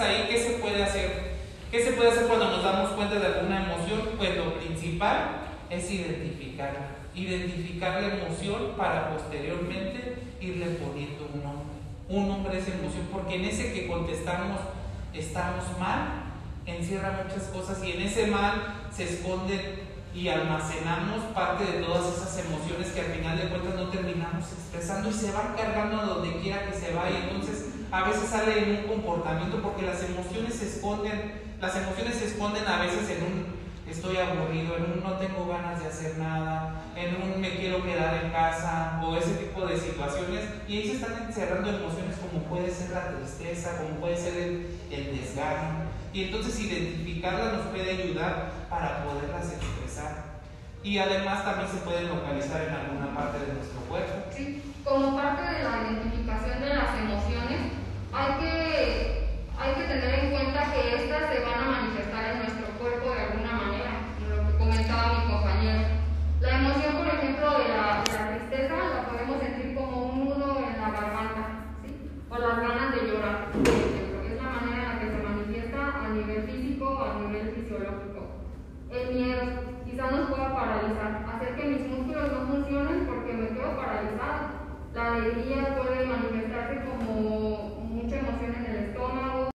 Ahí, ¿qué se puede hacer? ¿Qué se puede hacer cuando nos damos cuenta de alguna emoción? Pues lo principal es identificarla. Identificar la emoción para posteriormente irle poniendo un nombre. Un nombre a esa emoción, porque en ese que contestamos estamos mal, encierra muchas cosas y en ese mal se esconde y almacenamos parte de todas esas emociones que al final de cuentas no terminamos expresando y se van cargando a donde quiera que se vaya. Entonces, a veces sale en un comportamiento porque las emociones se esconden, las emociones se esconden a veces en un estoy aburrido, en un no tengo ganas de hacer nada, en un me quiero quedar en casa o ese tipo de situaciones y ahí se están encerrando emociones como puede ser la tristeza, como puede ser el, el desgano y entonces identificarlas nos puede ayudar para poderlas expresar. Y además también se pueden localizar en alguna parte de nuestro cuerpo. Sí, El miedo quizás nos pueda paralizar, hacer que mis músculos no funcionen porque me quedo paralizada. La alegría,